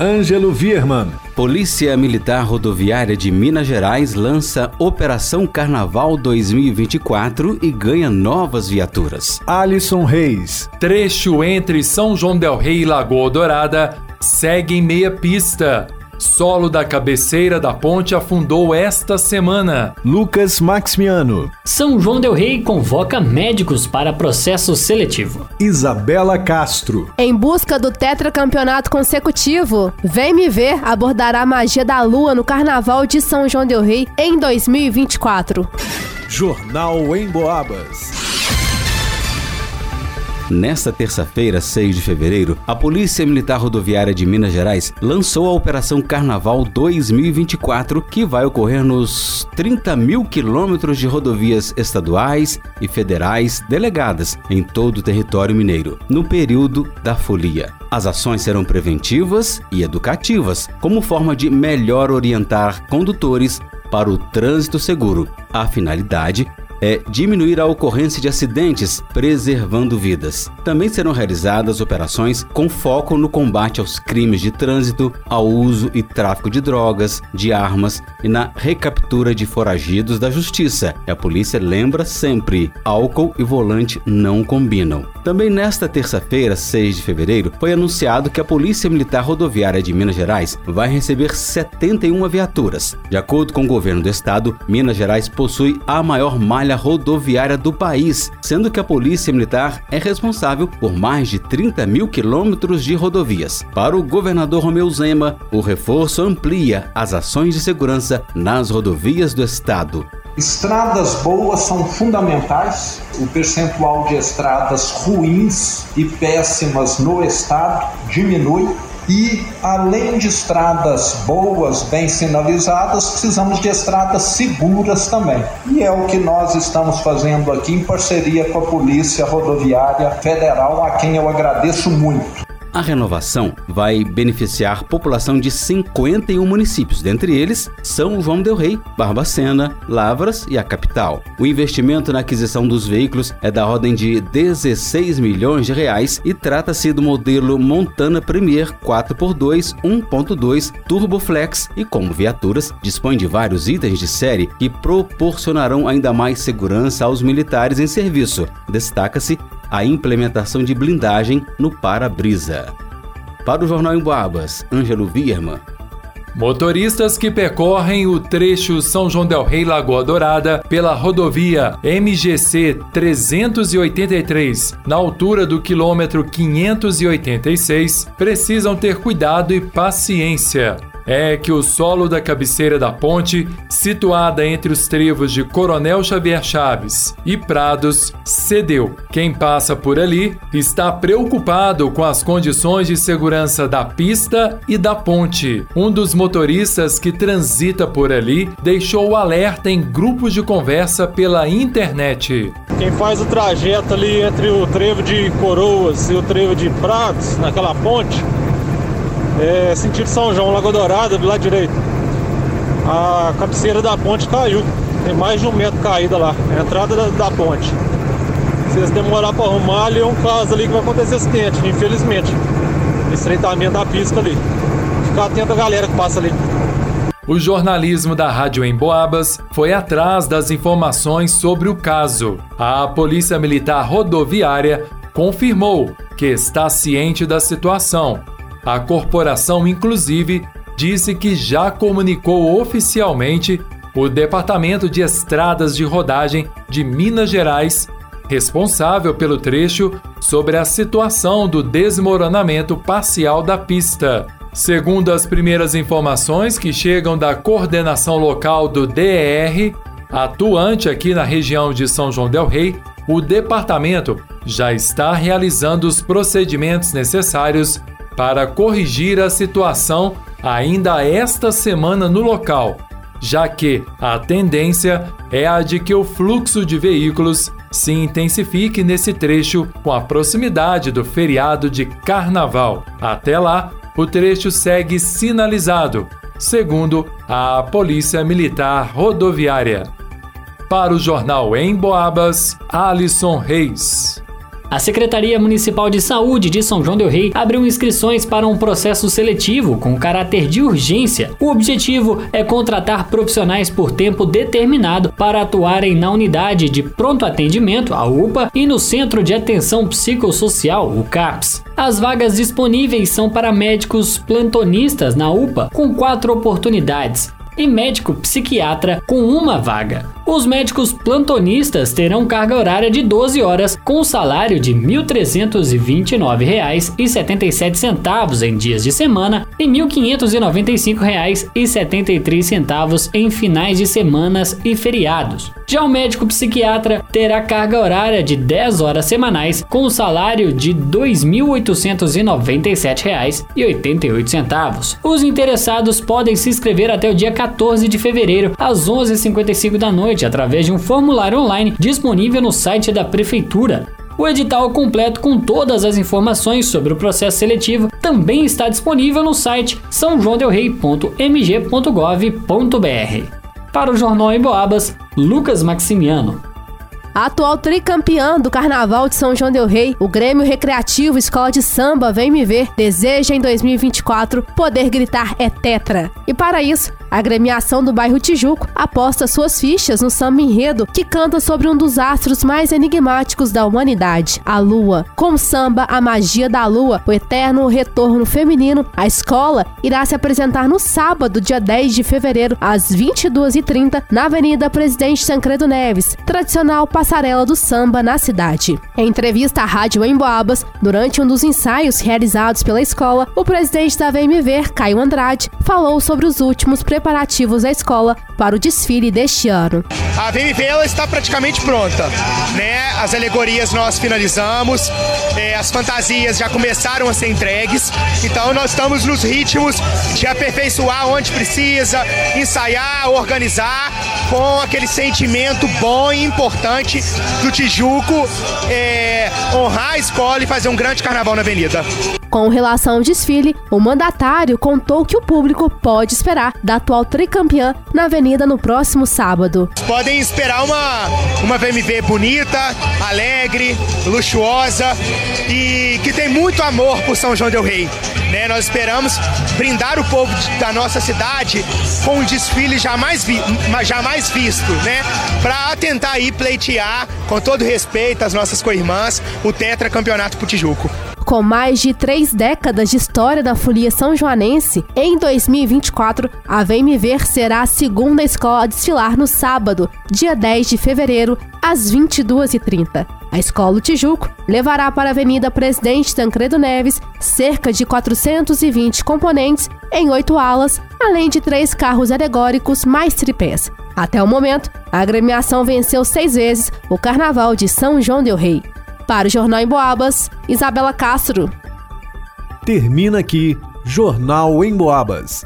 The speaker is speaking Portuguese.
Ângelo Vierman. Polícia Militar Rodoviária de Minas Gerais lança Operação Carnaval 2024 e ganha novas viaturas. Alisson Reis. Trecho entre São João del Rei e Lagoa Dourada segue em meia pista. Solo da cabeceira da ponte afundou esta semana. Lucas Maximiano. São João Del Rei convoca médicos para processo seletivo. Isabela Castro. Em busca do tetracampeonato consecutivo, Vem Me Ver abordará a magia da lua no Carnaval de São João Del Rei em 2024. Jornal em Boabas. Nesta terça-feira, 6 de fevereiro, a Polícia Militar Rodoviária de Minas Gerais lançou a Operação Carnaval 2024, que vai ocorrer nos 30 mil quilômetros de rodovias estaduais e federais delegadas em todo o território mineiro, no período da folia. As ações serão preventivas e educativas, como forma de melhor orientar condutores para o trânsito seguro. A finalidade é diminuir a ocorrência de acidentes, preservando vidas. Também serão realizadas operações com foco no combate aos crimes de trânsito, ao uso e tráfico de drogas, de armas e na recaptura de foragidos da justiça. E a polícia lembra sempre: álcool e volante não combinam. Também nesta terça-feira, 6 de fevereiro, foi anunciado que a Polícia Militar Rodoviária de Minas Gerais vai receber 71 viaturas. De acordo com o governo do estado, Minas Gerais possui a maior malha rodoviária do país, sendo que a Polícia Militar é responsável por mais de 30 mil quilômetros de rodovias. Para o governador Romeu Zema, o reforço amplia as ações de segurança nas rodovias do estado. Estradas boas são fundamentais. O percentual de estradas ruins e péssimas no estado diminui. E além de estradas boas, bem sinalizadas, precisamos de estradas seguras também. E é o que nós estamos fazendo aqui em parceria com a Polícia Rodoviária Federal, a quem eu agradeço muito. A renovação vai beneficiar população de 51 municípios, dentre eles São João del Rei, Barbacena, Lavras e a capital. O investimento na aquisição dos veículos é da ordem de 16 milhões de reais e trata-se do modelo Montana Premier 4x2 1.2 Turboflex e como viaturas dispõe de vários itens de série que proporcionarão ainda mais segurança aos militares em serviço. Destaca-se a implementação de blindagem no para-brisa. Para o Jornal em Boabas, Ângelo Vierman. Motoristas que percorrem o trecho São João del Rei Lagoa Dourada pela rodovia MGC 383, na altura do quilômetro 586, precisam ter cuidado e paciência é que o solo da cabeceira da ponte, situada entre os trevos de Coronel Xavier Chaves e Prados, cedeu. Quem passa por ali está preocupado com as condições de segurança da pista e da ponte. Um dos motoristas que transita por ali deixou o alerta em grupos de conversa pela internet. Quem faz o trajeto ali entre o trevo de Coroas e o trevo de Prados, naquela ponte, é, sentido São João, Lagoa Dourada, do lado direito. A cabeceira da ponte caiu. Tem mais de um metro caída lá, a entrada da, da ponte. Se eles demorar para arrumar, ali é um caso ali que vai acontecer acidente, infelizmente. Estreitamento da pista ali. Ficar atento a galera que passa ali. O jornalismo da Rádio Emboabas foi atrás das informações sobre o caso. A Polícia Militar Rodoviária confirmou que está ciente da situação a corporação, inclusive, disse que já comunicou oficialmente o Departamento de Estradas de Rodagem de Minas Gerais, responsável pelo trecho, sobre a situação do desmoronamento parcial da pista. Segundo as primeiras informações que chegam da coordenação local do DER, atuante aqui na região de São João Del Rei, o departamento já está realizando os procedimentos necessários para corrigir a situação ainda esta semana no local, já que a tendência é a de que o fluxo de veículos se intensifique nesse trecho com a proximidade do feriado de Carnaval. Até lá, o trecho segue sinalizado, segundo a Polícia Militar Rodoviária. Para o jornal Em Boabas, Alisson Reis. A Secretaria Municipal de Saúde de São João del Rei abriu inscrições para um processo seletivo com caráter de urgência. O objetivo é contratar profissionais por tempo determinado para atuarem na unidade de pronto atendimento, a UPA, e no Centro de Atenção Psicossocial, o CAPS. As vagas disponíveis são para médicos plantonistas na UPA, com quatro oportunidades, e médico psiquiatra com uma vaga. Os médicos plantonistas terão carga horária de 12 horas com salário de R$ 1.329,77 em dias de semana e R$ 1.595,73 em finais de semanas e feriados. Já o médico psiquiatra terá carga horária de 10 horas semanais com salário de R$ 2.897,88. Os interessados podem se inscrever até o dia 14 de fevereiro às 11h55 da noite através de um formulário online disponível no site da Prefeitura. O edital completo com todas as informações sobre o processo seletivo também está disponível no site sãojoadelrei.mg.gov.br. Para o Jornal em Boabas, Lucas Maximiano. A atual tricampeã do Carnaval de São João del Rei, o Grêmio Recreativo Escola de Samba Vem Me Ver, deseja em 2024 poder gritar é tetra. E para isso, a agremiação do bairro Tijuco aposta suas fichas no samba enredo que canta sobre um dos astros mais enigmáticos da humanidade, a lua. Com samba A Magia da Lua, o eterno retorno feminino, a escola irá se apresentar no sábado, dia 10 de fevereiro, às 22h30, na Avenida Presidente Tancredo Neves, tradicional passarela do samba na cidade. Em entrevista à Rádio Emboabas, durante um dos ensaios realizados pela escola, o presidente da VMV, Caio Andrade, falou sobre os últimos preparativos preparativos da escola para o desfile deste ano. A VMV ela está praticamente pronta, né? As alegorias nós finalizamos, é, as fantasias já começaram a ser entregues, então nós estamos nos ritmos de aperfeiçoar onde precisa, ensaiar, organizar, com aquele sentimento bom e importante do Tijuco é, honrar a escola e fazer um grande carnaval na avenida. Com relação ao desfile, o mandatário contou que o público pode esperar da atual tricampeã na avenida no próximo sábado. Podem esperar uma, uma VMV bonita, alegre, luxuosa e que tem muito amor por São João Del Rei. Né? Nós esperamos brindar o povo da nossa cidade com um desfile jamais, vi, jamais visto, né? Para tentar aí pleitear, com todo respeito às nossas co-irmãs, o Tetra Campeonato Putijuco. Com mais de três décadas de história da folia são joanense, em 2024, a Vem Me Ver será a segunda escola a desfilar no sábado, dia 10 de fevereiro, às 22h30. A Escola Tijuco levará para a Avenida Presidente Tancredo Neves cerca de 420 componentes em oito alas, além de três carros alegóricos mais tripés. Até o momento, a agremiação venceu seis vezes o Carnaval de São João del Rei. Para o Jornal em Boabas, Isabela Castro. Termina aqui Jornal em Boabas.